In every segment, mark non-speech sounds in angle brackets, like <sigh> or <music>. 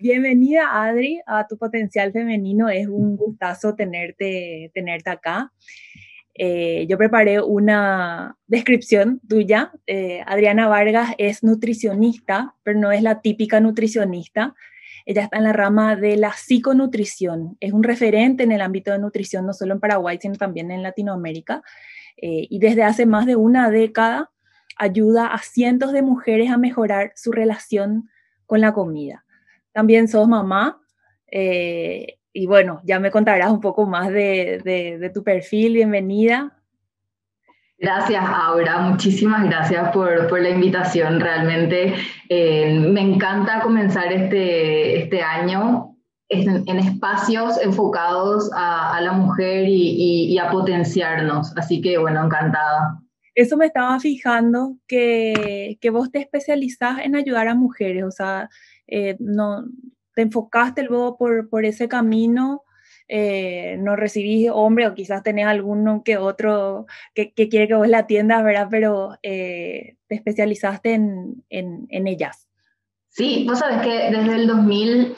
Bienvenida Adri a tu potencial femenino, es un gustazo tenerte, tenerte acá. Eh, yo preparé una descripción tuya. Eh, Adriana Vargas es nutricionista, pero no es la típica nutricionista. Ella está en la rama de la psiconutrición. Es un referente en el ámbito de nutrición, no solo en Paraguay, sino también en Latinoamérica. Eh, y desde hace más de una década ayuda a cientos de mujeres a mejorar su relación con la comida. También sos mamá. Eh, y bueno, ya me contarás un poco más de, tu perfil. Bienvenida. Gracias, Aura. Muchísimas gracias por, la invitación. Realmente eh, me encanta comenzar este, este año en, espacios enfocados a, la mujer y, a potenciarnos. Así que, bueno, encantada. Eso me estaba fijando, que, que vos te especializás en ayudar a mujeres, o sea, eh, no, te enfocaste luego por, por ese camino, eh, no recibís hombre o quizás tenés alguno que otro que, quiere que vos la atiendas, ¿verdad? Pero eh, te especializaste en, en, en, ellas. Sí, vos sabes que desde el 2000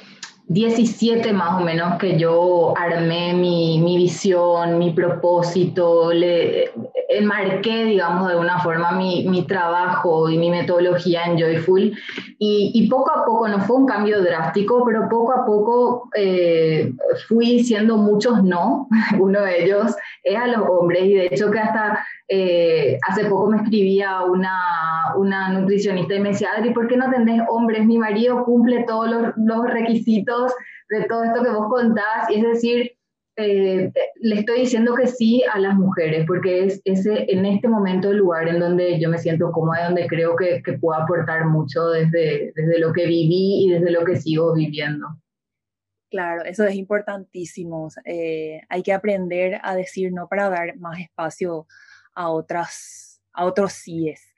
17 más o menos que yo armé mi, mi visión, mi propósito, le enmarqué, digamos, de alguna forma mi, mi trabajo y mi metodología en Joyful. Y, y, poco a poco, no fue un cambio drástico, pero poco a poco eh, fui diciendo muchos no. <laughs> Uno de ellos es a los hombres y de hecho que hasta eh, hace poco me escribía una, una, nutricionista y me decía, Adri, ¿por qué no tenés hombres? Mi marido cumple todos los, los requisitos de todo esto que vos contás. Es decir, eh, le estoy diciendo que sí a las mujeres, porque es ese en este momento el lugar en donde yo me siento cómoda, donde creo que, que puedo aportar mucho desde, desde lo que viví y desde lo que sigo viviendo. Claro, eso es importantísimo. Eh, hay que aprender a decir no para dar más espacio a, otras, a otros síes.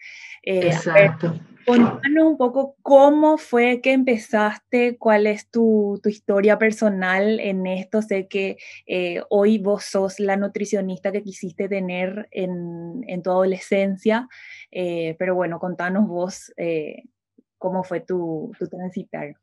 Eh, Exacto. Contanos un poco cómo fue que empezaste, cuál es tu, tu historia personal en esto. Sé que eh, hoy vos sos la nutricionista que quisiste tener en, en tu adolescencia, eh, pero bueno, contanos vos cómo fue tu, tu transitar.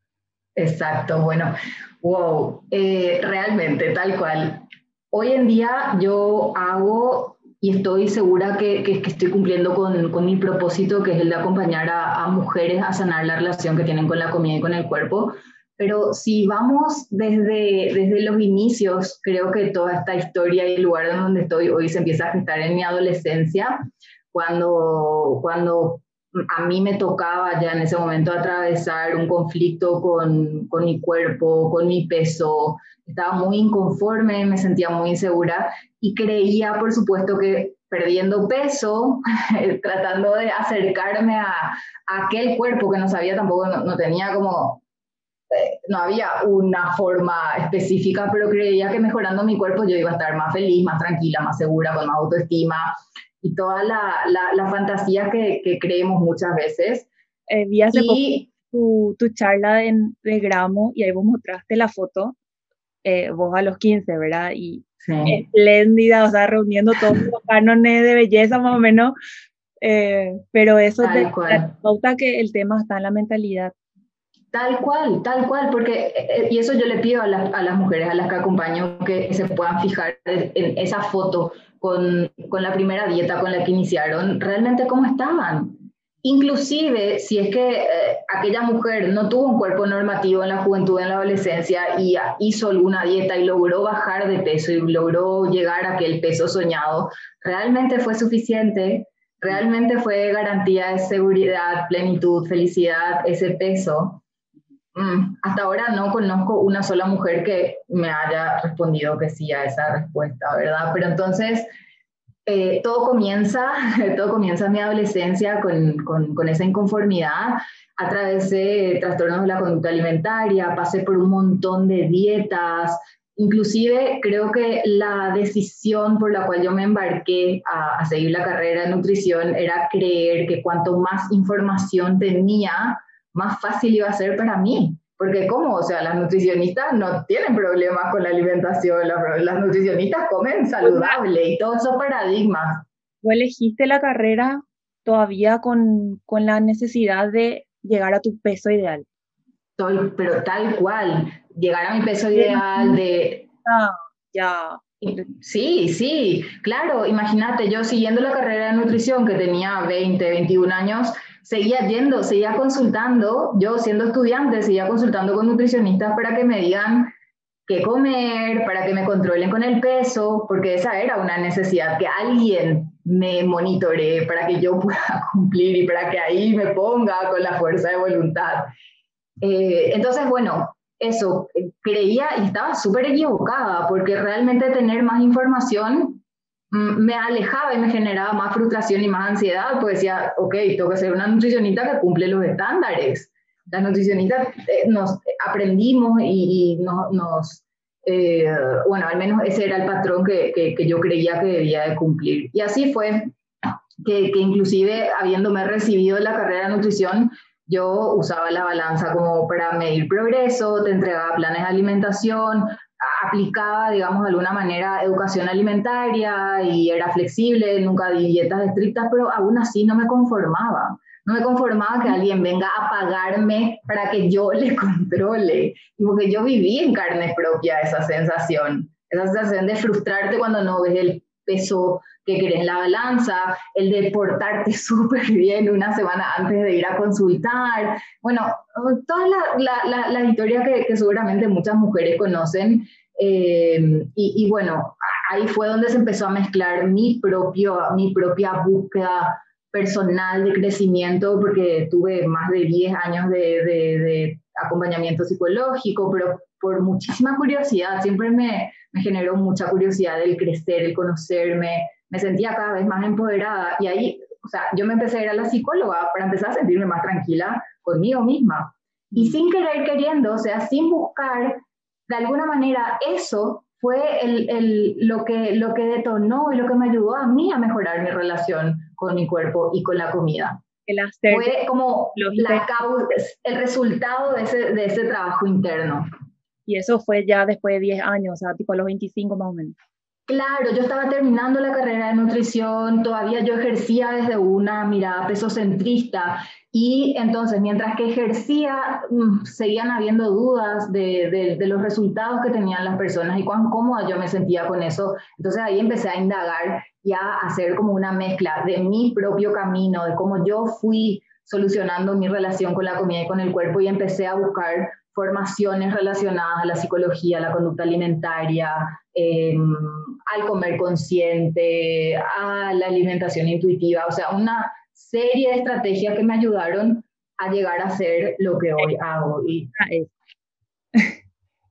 Exacto, bueno, wow, realmente tal cual. Hoy en día yo hago y estoy segura que, que, estoy cumpliendo con, con, mi propósito, que es el de acompañar a, mujeres a sanar la relación que tienen con la comida y con el cuerpo. Pero si vamos desde, desde los inicios, creo que toda esta historia y el lugar en donde estoy hoy se empieza a gestar en mi adolescencia, cuando, cuando a mí me tocaba ya en ese momento atravesar un conflicto con, con mi cuerpo, con mi peso, estaba muy inconforme, me sentía muy insegura y creía, por supuesto, que perdiendo peso, <laughs> tratando de acercarme a, aquel cuerpo que no sabía tampoco, no, tenía como, eh, no había una forma específica, pero creía que mejorando mi cuerpo yo iba a estar más feliz, más tranquila, más segura, con más autoestima y toda la, la, fantasía que, que, creemos muchas veces. Eh, vi hace y, tu, tu, charla en, de Gramo y ahí vos mostraste la foto eh, vos a los 15, ¿verdad? Y espléndida, o sea, reuniendo todos los <laughs> cánones de belleza más o menos, eh, pero eso te pauta que el tema está en la mentalidad. Tal cual, tal cual, porque, eh, y eso yo le pido a, a, las mujeres a las que acompaño que se puedan fijar en esa foto con, con la primera dieta con la que iniciaron, realmente cómo estaban. Inclusive si es que eh, aquella mujer no tuvo un cuerpo normativo en la juventud, en la adolescencia y hizo alguna dieta y logró bajar de peso y logró llegar a aquel peso soñado, realmente fue suficiente, realmente fue garantía de seguridad, plenitud, felicidad, ese peso. Mm, hasta ahora no conozco una sola mujer que me haya respondido que sí a esa respuesta, ¿verdad? Pero entonces eh, todo comienza, <laughs> todo comienza en mi adolescencia con, con, con, esa inconformidad. Atravesé trastornos de la conducta alimentaria, pasé por un montón de dietas. Inclusive creo que la decisión por la cual yo me embarqué a, a seguir la carrera de nutrición era creer que cuanto más información tenía, más fácil iba a ser para mí. Porque ¿cómo? O sea, las nutricionistas no tienen problemas con la alimentación, las, nutricionistas comen saludable y todos esos paradigmas. ¿Tú elegiste la carrera todavía con, con la necesidad de llegar a tu peso ideal? pero tal cual, llegar a mi peso ideal de... Ah, ya. Sí, sí, claro, imagínate, yo siguiendo la carrera de nutrición que tenía 20, 21 años, seguía yendo, seguía consultando, yo siendo estudiante, seguía consultando con nutricionistas para que me digan qué comer, para que me controlen con el peso, porque esa era una necesidad, que alguien me monitoree para que yo <laughs> pueda cumplir y para que ahí me ponga con la fuerza de voluntad. Eh, entonces, bueno, eso, creía y estaba súper equivocada, porque realmente tener más información me alejaba y me generaba más frustración y más ansiedad, pues decía, ok, tengo que ser una nutricionista que cumple los estándares. Las nutricionistas eh, nos aprendimos y, nos, eh, bueno, al menos ese era el patrón que, que, yo creía que debía de cumplir. Y así fue que, que inclusive habiéndome recibido la carrera de nutrición, yo usaba la balanza como para medir progreso, te entregaba planes de alimentación, aplicaba, digamos, de alguna manera educación alimentaria y era flexible, nunca di dietas estrictas, pero aún así no me conformaba. No me conformaba que alguien venga a pagarme para que yo <laughs> le controle. Y porque yo viví en carne propia esa sensación, esa sensación de frustrarte cuando no ves el peso que querés la balanza, el de portarte <laughs> súper bien una semana antes de ir a consultar. Bueno, todas las la, historias que, que, seguramente muchas mujeres conocen. Eh, y, y, bueno, ahí fue donde se empezó a mezclar mi, propio, mi propia búsqueda personal de crecimiento, porque tuve más de 10 años de, de, de acompañamiento psicológico, pero por muchísima curiosidad, siempre me, me generó mucha curiosidad el crecer, el conocerme, me sentía cada vez más empoderada y ahí, o sea, yo me empecé a ir a la psicóloga para empezar a sentirme más tranquila conmigo misma. Y sin querer queriendo, o sea, sin buscar, de alguna manera eso fue el, el, lo, que, lo que detonó y lo que me ayudó a mí a mejorar mi relación con mi cuerpo y con la comida. El fue como la causa, el resultado de ese, de ese trabajo interno. Y eso fue ya después de 10 años, o sea, tipo a los 25 más o menos. Claro, yo estaba terminando la carrera de nutrición, todavía yo ejercía desde una mirada pesocentrista y entonces mientras que ejercía mm, seguían habiendo dudas de, de, los resultados que tenían las personas y cuán cómoda yo me sentía con eso. Entonces ahí empecé a indagar y a hacer como una mezcla de mi propio camino, de cómo yo fui solucionando mi relación con la comida y con el cuerpo y empecé a buscar formaciones relacionadas a la psicología, a la conducta alimentaria, em, al comer consciente, a la alimentación intuitiva, o sea, una serie de estrategias que me ayudaron a llegar a ser lo que hoy hago. Y... <laughs>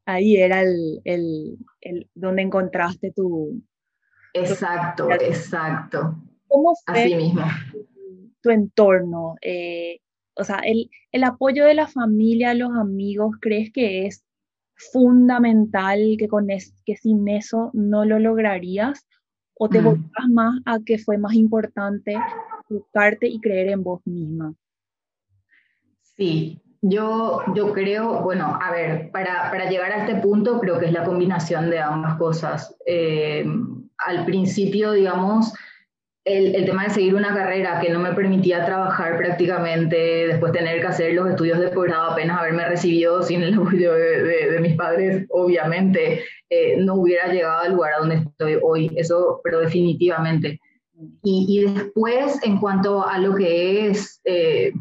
Ahí era el, el, el donde encontraste tu... Exacto, exacto. ¿Cómo fue Así mismo. tu entorno? Eh, o sea, el, el apoyo de la familia, los amigos, ¿crees que es fundamental que, con que sin eso no lo lograrías? ¿O te mm. más a que fue más importante buscarte y creer en vos misma? Sí, yo, yo creo, bueno, a ver, para, para, llegar a este punto creo que es la combinación de ambas cosas. Eh, al principio, digamos, el, tema de seguir una carrera que no me permitía trabajar prácticamente, después tener que hacer los estudios de posgrado, apenas haberme recibido sin el apoyo de, mis padres, obviamente eh, no hubiera llegado al lugar a donde estoy hoy, eso, pero definitivamente. Y, después, en cuanto a lo que es eh,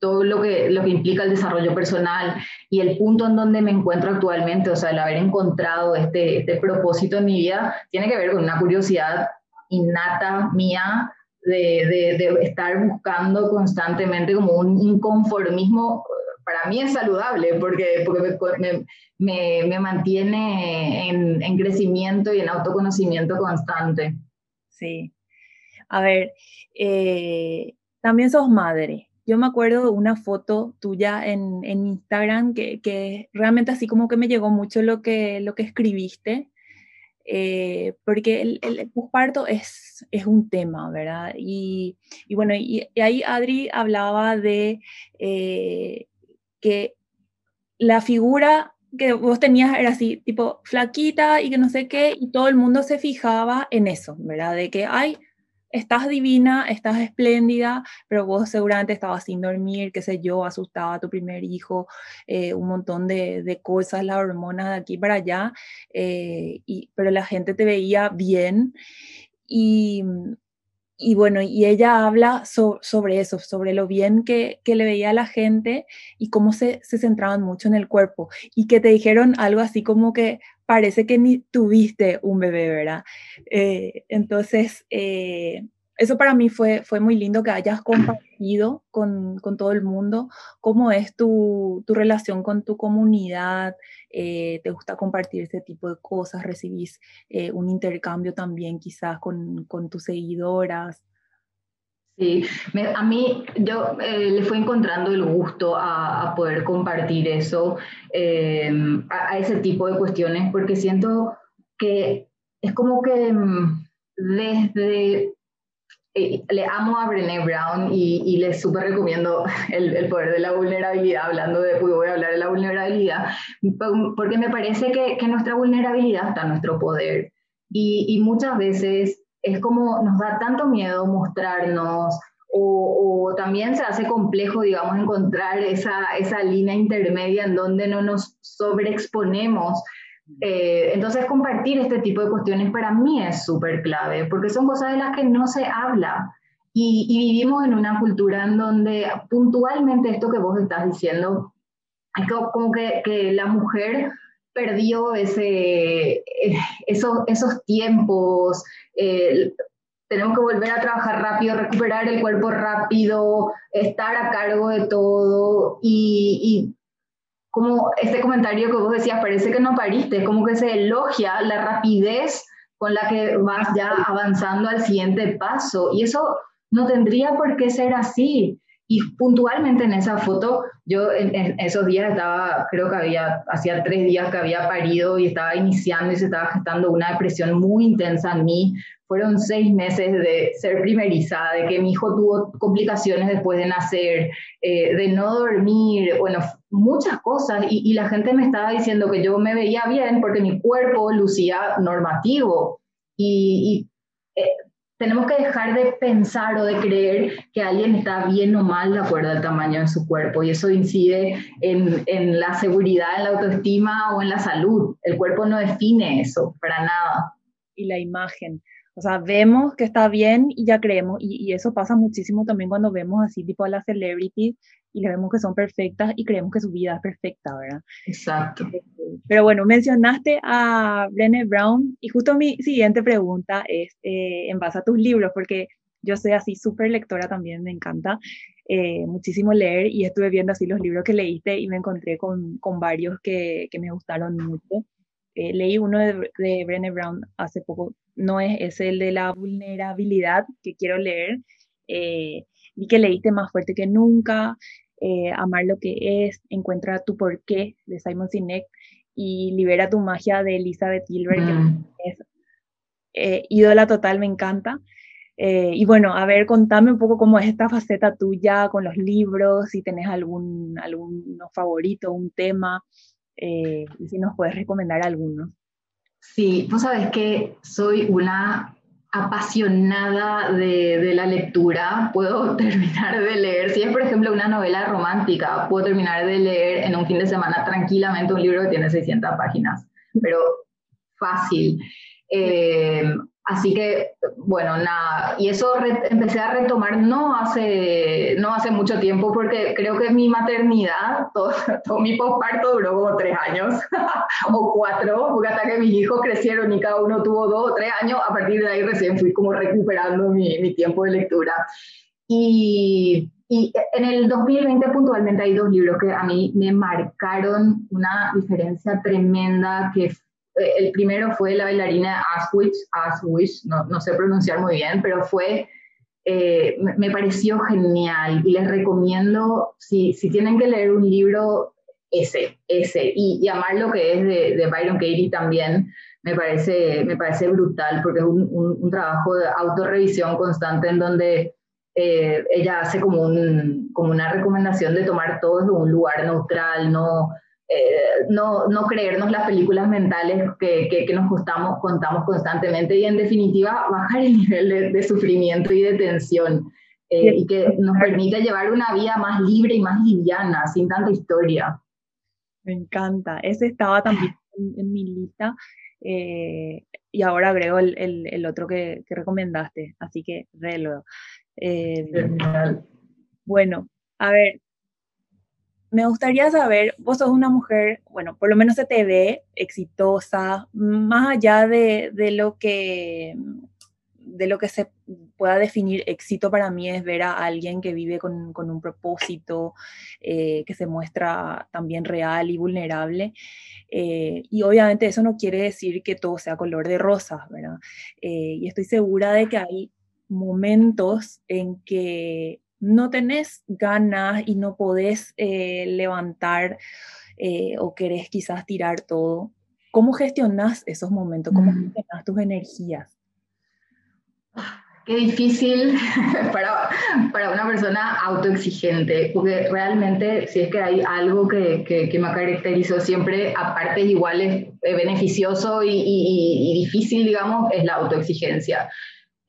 todo lo que, lo que implica el desarrollo personal y el punto en donde me encuentro actualmente, o sea, el haber encontrado este, este propósito en mi vida, tiene que ver con una curiosidad innata mía de, de, estar buscando constantemente como un inconformismo, para mí es saludable porque, porque me, me, mantiene en, en, crecimiento y en autoconocimiento constante. Sí. A ver, eh, también sos madre. Yo me acuerdo una foto tuya en, en Instagram que, que, realmente así como que me llegó mucho lo que, lo que escribiste. Eh, porque el, el posparto es, es un tema, ¿verdad? Y, y bueno, y, ahí Adri hablaba de eh, que la figura que vos tenías era así, tipo flaquita y que no sé qué, y todo el mundo se fijaba en eso, ¿verdad? De que, ay, estás divina, estás espléndida, pero vos seguramente estabas sin dormir, qué sé yo, asustaba a tu primer hijo, eh, un montón de, cosas, las hormonas de aquí para allá, eh, y, pero la gente te veía bien. Y, y bueno, y ella habla sobre eso, sobre lo bien que, que, le veía la gente y cómo se, se centraban mucho en el cuerpo. Y que te dijeron algo así como que parece que ni tuviste un bebé, ¿verdad? Eh, entonces, eh, eso para mí fue, fue muy lindo que hayas compartido con, con todo el mundo cómo es tu, tu relación con tu comunidad, eh, te gusta compartir ese tipo de cosas, recibís un intercambio también quizás con, con tus seguidoras. Sí, a mí yo eh, le fui encontrando el gusto a, poder compartir eso, eh, a, ese tipo de cuestiones, porque siento que es como que mm, desde, eh, le amo a Brené Brown y, le súper recomiendo el, poder de la vulnerabilidad, hablando de, voy a hablar de la vulnerabilidad, porque me parece que, que nuestra vulnerabilidad está en nuestro poder. Y, y muchas veces es como nos da tanto miedo mostrarnos o, también se hace complejo, digamos, encontrar esa, esa línea intermedia en donde no nos sobreexponemos. Eh, entonces, compartir este tipo de cuestiones para mí es súper clave, porque son cosas de las que no se habla. Y, vivimos en una cultura en donde puntualmente esto que vos estás diciendo, es como que, la mujer perdió ese, eh, esos, esos tiempos, tenemos que volver a trabajar rápido, recuperar el cuerpo rápido, estar a cargo de todo y como este comentario que vos decías, parece que no pariste, como que se elogia la rapidez con la que vas ya avanzando al siguiente paso y eso no tendría por qué ser así. Y puntualmente en esa foto, yo en, esos días estaba, creo que había, hacía tres días que había parido y estaba iniciando y se estaba gestando una depresión muy intensa en mí. Fueron seis meses de ser primerizada, de que mi hijo tuvo complicaciones después de nacer, eh, de no dormir, bueno, muchas cosas. Y, y la gente me estaba diciendo que yo me veía bien porque mi cuerpo lucía normativo. Y, tenemos que dejar de pensar o de creer que alguien está bien o mal de acuerdo al tamaño de su cuerpo y eso incide en, en, la seguridad, en la autoestima o en la salud. El cuerpo no define eso para nada. Y la imagen. O sea, vemos que está bien y ya creemos, y, y eso pasa muchísimo también cuando vemos así tipo a las celebrities y le vemos que son perfectas y creemos que su vida es perfecta, ¿verdad? Exacto. Pero bueno, mencionaste a Brené Brown y justo mi siguiente pregunta es eh, en base a tus libros, porque yo soy así súper lectora también, me encanta eh, muchísimo leer y estuve viendo así los libros que leíste y me encontré con, con varios que, que, me gustaron mucho. Eh, leí uno de, de Brené Brown hace poco, no es, es el de la vulnerabilidad que quiero leer. vi que leíste Más fuerte que nunca, Amar lo que es, Encuentra tu porqué de Simon Sinek y Libera tu magia de Elizabeth Gilbert, que mm. es eh, ídola total, me encanta. Eh, y bueno, a ver, contame un poco cómo es esta faceta tuya con los libros, si tenés algún, algún favorito, un tema, eh, y si nos puedes recomendar alguno. Sí, vos sabes que soy una apasionada de, de, la lectura, puedo <laughs> terminar de leer, si es por ejemplo una novela romántica, puedo terminar de leer en un fin de semana tranquilamente un libro que tiene 600 páginas, pero fácil. Eh, Así que, bueno, nada, y eso empecé a retomar no hace, no hace mucho tiempo porque creo que mi maternidad, <laughs> todo, todo mi posparto duró como tres años <laughs> o cuatro, porque hasta que mis hijos crecieron y cada uno tuvo dos o tres años, a partir de ahí recién fui como recuperando mi, mi tiempo de lectura. Y, y en el 2020 puntualmente hay dos libros que a mí me marcaron una diferencia tremenda que el primero fue la bailarina Aswich, Aswich no, no sé pronunciar muy bien, pero fue, eh, me pareció genial y les recomiendo, si, si tienen que leer un libro, ese, ese, y, y amar lo que es de, de, Byron Katie también, me parece, me parece brutal, porque es un, un, trabajo de autorrevisión constante en donde eh, ella hace como, un, como una recomendación de tomar todo desde un lugar neutral, no eh, no, no, creernos las películas mentales que, que, nos contamos, contamos constantemente y en definitiva bajar el <laughs> nivel de, sufrimiento y de tensión eh, y que nos permite llevar una vida más libre y más liviana, sin tanta historia. Me encanta, ese estaba también en, mi lista eh, y ahora agrego el, el, el otro que, que, recomendaste, así que re luego. bueno, a ver, me gustaría saber, vos sos una mujer, bueno, por lo menos se te ve exitosa, más allá de, de, lo que de lo que se pueda definir éxito para mí es ver a alguien que vive con, con un propósito, eh, que se muestra también real y vulnerable. Eh, y obviamente eso no quiere decir que todo sea color de rosas, ¿verdad? Eh, y estoy segura de que hay momentos en que no tenés ganas y no podés eh, levantar eh, o querés quizás tirar todo, ¿cómo gestionas esos momentos? ¿Cómo gestionas tus energías? Qué difícil <laughs> para, para, una persona autoexigente, porque realmente si es que hay algo que, que, me caracterizó siempre, aparte igual es beneficioso y, y, y difícil, digamos, es la autoexigencia.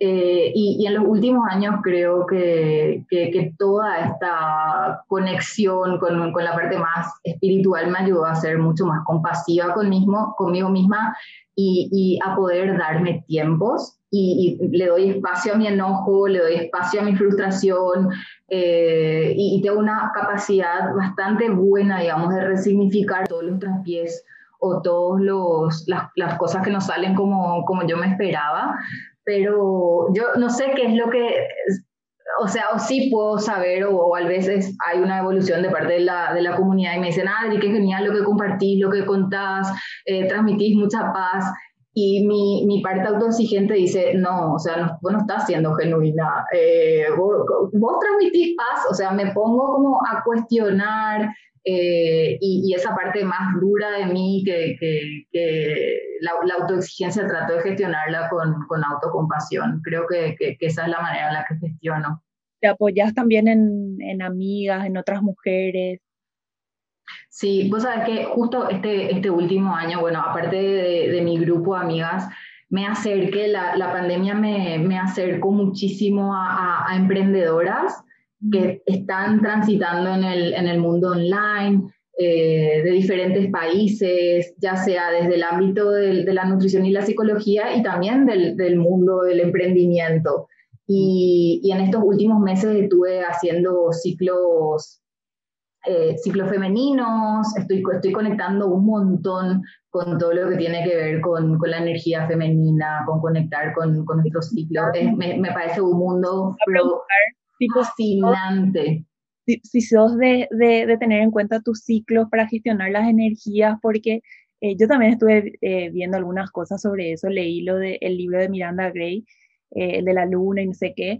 Eh, y, en los últimos años creo que, que, toda esta conexión con, con, la parte más espiritual me ayudó a ser mucho más compasiva conmigo, conmigo misma y, y a poder darme tiempos. Y, le doy espacio a mi enojo, le doy espacio a mi frustración eh, y, tengo una capacidad bastante buena, digamos, de resignificar todos los traspiés o todas las, las, cosas que no salen como, como yo me esperaba pero yo no sé qué es lo que, o sea, o sí puedo saber, o, a veces hay una evolución de parte de la, de la comunidad y me dicen, Adri, qué genial lo que compartís, lo que contás, eh, transmitís mucha paz. Y mi, mi, parte autoexigente dice, no, o sea, no, vos no estás siendo genuina, eh, vos, vos, transmitís paz, o sea, me pongo como a cuestionar eh, y, esa parte más dura de mí, que, que, la, la, autoexigencia trato de gestionarla con, con autocompasión. Creo que, que, esa es la manera en la que gestiono. ¿Te apoyas también en, en amigas, en otras mujeres? Sí, vos sabés que justo este, este último año, bueno, aparte de, de mi grupo de amigas, me acerqué, la, la pandemia me, me, acercó muchísimo a, a emprendedoras que están transitando en el, en el mundo online, eh, de diferentes países, ya sea desde el ámbito de, de la nutrición y la psicología y también del, del mundo del emprendimiento. Y, y, en estos últimos meses estuve haciendo ciclos, eh, ciclos femeninos, estoy, estoy conectando un montón con todo lo que tiene que ver con, con la energía femenina, con conectar con, con nuestros ciclos. me, me, parece un mundo tipo fascinante. Si, si sos de, de, de, tener en cuenta tus ciclos para gestionar las energías, porque eh, yo también estuve eh, viendo algunas cosas sobre eso, leí lo del el libro de Miranda Gray, eh, el de la luna y no sé qué,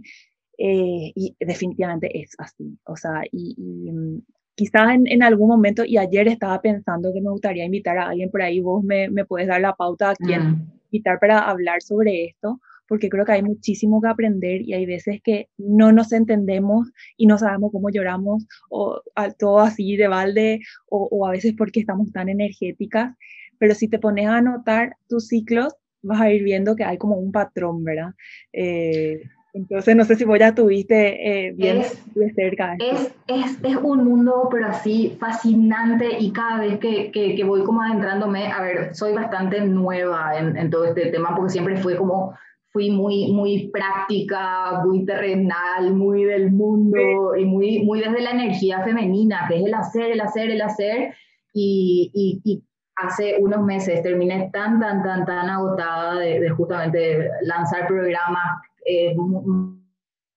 y definitivamente es así, o sea, y, y mm, quizás en, en, algún momento, y ayer estaba pensando que me gustaría invitar a alguien por ahí, vos me, me puedes dar la pauta a quién mm. invitar para hablar sobre esto, porque creo que hay muchísimo que aprender y hay veces que no nos entendemos y no sabemos cómo lloramos o todo así de balde o, o a veces porque estamos tan energéticas, pero si te pones a anotar tus ciclos, vas a ir viendo que hay como un patrón, ¿verdad? Eh, entonces, no sé si vos ya tuviste eh, bien de cerca. Es, es, es, un mundo, pero así fascinante y cada vez que, que, que, voy como adentrándome, a ver, soy bastante nueva en, en todo este tema porque siempre fue como fui muy, muy práctica, muy terrenal, muy del mundo y muy, muy desde la energía femenina, que es el hacer, el hacer, el hacer. Y, y, hace unos meses terminé tan, tan, tan, tan agotada de, justamente lanzar programas, eh,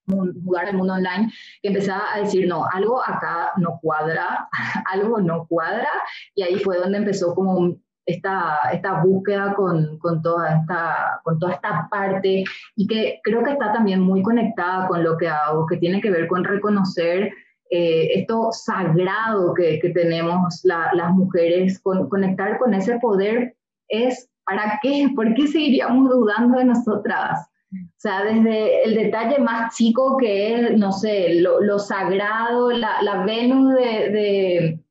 mudar el mundo online, que empezaba a decir, no, algo acá no cuadra, <laughs> algo no cuadra. Y ahí fue donde empezó como esta, esta búsqueda con, con, toda esta, con toda esta parte y que creo que está también muy conectada con lo que hago, que tiene que ver con reconocer eh, esto sagrado que, que tenemos las mujeres, con, conectar con ese poder es, ¿para qué? <laughs> ¿Por qué seguiríamos dudando de nosotras? O sea, desde el detalle más chico que es, no sé, lo, lo sagrado, la, la Venus de, de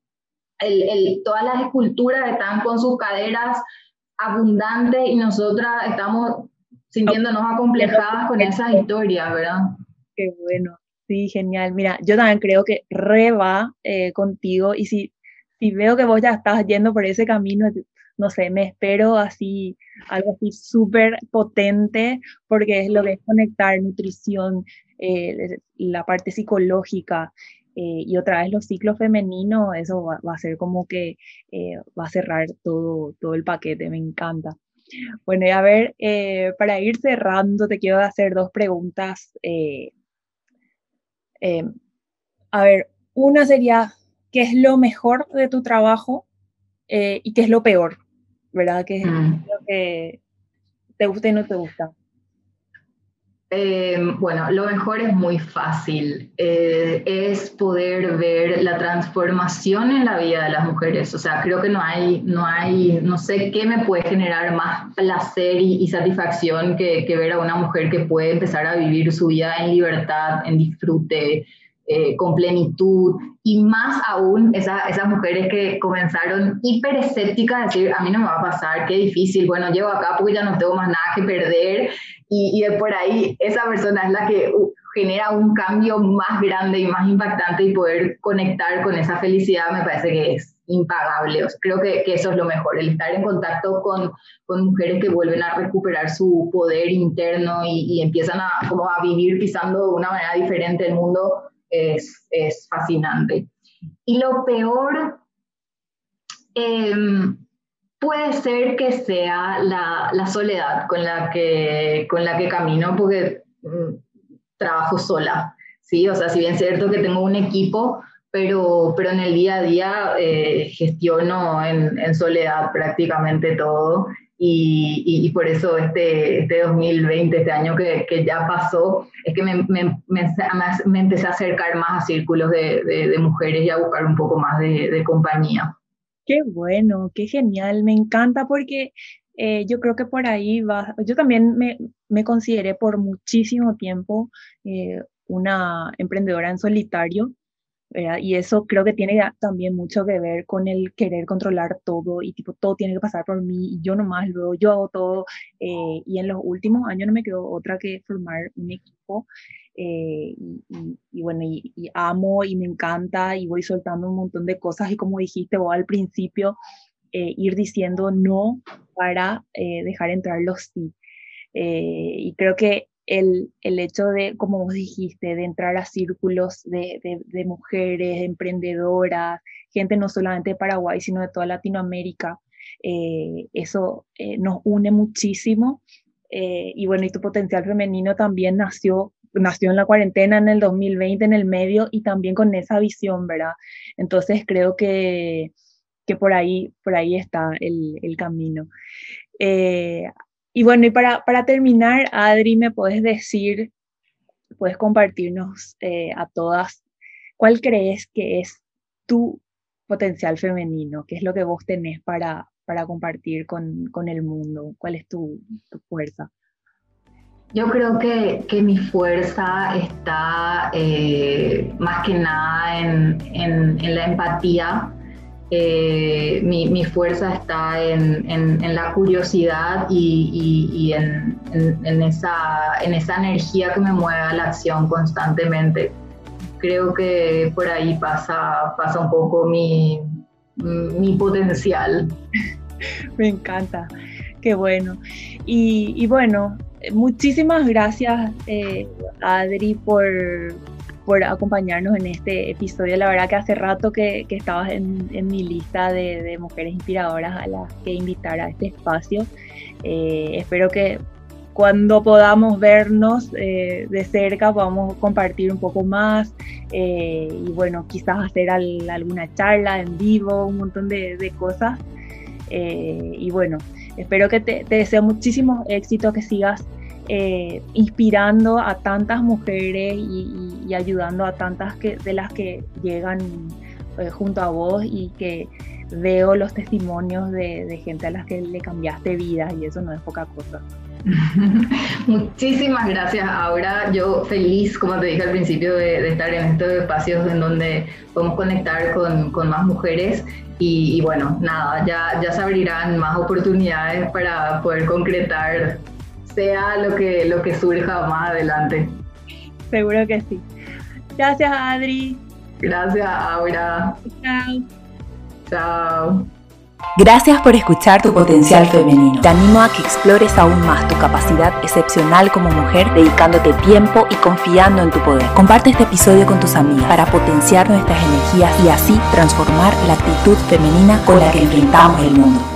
el, todas las esculturas están con sus caderas abundantes y nosotras estamos sintiéndonos acomplejadas con esas historias, ¿verdad? Qué bueno, sí, genial. Mira, yo también creo que re va eh, contigo y si, si veo que vos ya estás yendo por ese camino, no sé, me espero así, algo así súper potente, porque es lo que es conectar nutrición, eh, la parte psicológica, eh, y otra vez los ciclos femeninos, eso va, a ser como que eh, va a cerrar todo, todo el paquete, me encanta. Bueno, y a ver, eh, para ir cerrando, te quiero hacer dos preguntas. a ver, una sería, ¿qué es lo mejor de tu trabajo y qué es lo peor? ¿Verdad? ¿Qué es mm. lo que te gusta y no te gusta? Eh, bueno, lo mejor es muy fácil, eh, es poder ver la transformación en la vida de las mujeres. O sea, creo que no hay, no hay, no sé qué me puede generar más placer y, satisfacción que, ver a una mujer que puede empezar a vivir su vida en libertad, en disfrute, eh, con plenitud y más aún esas mujeres que comenzaron hiper escépticas a decir, a mí no me va a pasar, qué difícil, bueno, llego acá porque ya no tengo más nada que perder y, de por ahí esa persona es la que uh, genera un cambio más grande y más impactante y poder conectar con esa felicidad me parece que es impagable. creo que, que, eso es lo mejor, el estar en contacto con, con, mujeres que vuelven a recuperar su poder interno y, y empiezan a, como a vivir pisando de una manera diferente el mundo es, es fascinante. Y lo peor em, puede ser que sea la, la, soledad con la que, con la que camino, porque mm, trabajo sola. ¿sí? O sea, si bien es cierto que tengo un equipo, pero, pero en el día a día eh, gestiono en, en, soledad prácticamente todo y, y, por eso este, este 2020, este año que, que ya pasó, es que me, me, me, empecé a acercar más a círculos de, de, mujeres y a buscar un poco más de, de compañía. Qué bueno, qué genial, me encanta porque eh, yo creo que por ahí va, yo también me, me consideré por muchísimo tiempo eh, una emprendedora en solitario y eso creo que tiene también mucho que ver con el querer controlar todo y tipo todo tiene que pasar por mí y yo nomás luego yo hago todo eh, y en los últimos años no me quedó otra que formar un equipo eh, y, bueno y, amo y me encanta y voy soltando un montón de cosas y como dijiste vos al principio eh, ir diciendo no para dejar entrar los sí y creo que el, el, hecho de, como vos dijiste, de entrar a círculos de, de, mujeres emprendedoras, gente no solamente de Paraguay, sino de toda Latinoamérica, eh, eso eh, nos une muchísimo. Eh, y bueno, y tu potencial femenino también nació, nació en la cuarentena en el 2020, en el medio, y también con esa visión, ¿verdad? Entonces creo que, que por, ahí, por ahí está el, el camino. Y bueno, y para, para terminar, Adri, ¿me puedes decir, puedes compartirnos eh, a todas, cuál crees que es tu potencial femenino? ¿Qué es lo que vos tenés para, para compartir con, con el mundo? ¿Cuál es tu, tu fuerza? Yo creo que, que mi fuerza está eh, más que nada en, en, en la empatía eh, mi, fuerza está en, la curiosidad y, en, esa, en esa energía que me mueve a la acción constantemente. Creo que por ahí pasa, un poco mi, potencial. <laughs> Me encanta, qué bueno. Y, y bueno, muchísimas gracias, eh, Adri, por, por acompañarnos en este episodio. La verdad que hace rato que, que estabas en, en, mi lista de, de, mujeres inspiradoras a las que invitar a este espacio. Eh, espero que cuando podamos vernos eh, de cerca podamos compartir un poco más eh, y bueno, quizás hacer alguna charla en vivo, un montón de, de cosas. y bueno, espero que te, te deseo muchísimos éxitos, que sigas eh, inspirando a tantas mujeres y, ayudando a tantas que, de las que llegan eh, junto a vos y que veo los testimonios de, de, gente a las que le cambiaste vida y eso no es poca cosa. <laughs> Muchísimas gracias, Aura. Yo feliz, como te dije al principio, de, estar en estos espacios en donde podemos conectar con, más mujeres. Y, y, bueno, nada, ya, ya se abrirán más oportunidades para poder concretar, sea lo que, lo que surja más adelante. Seguro que sí. Gracias, Adri. Gracias, Aura. Chao. Chao. Gracias por escuchar tu potencial femenino. Te animo a que explores aún más tu capacidad excepcional como mujer, dedicándote tiempo y confiando en tu poder. Comparte este episodio con tus amigas para potenciar nuestras energías y así transformar la actitud femenina con la que enfrentamos el mundo.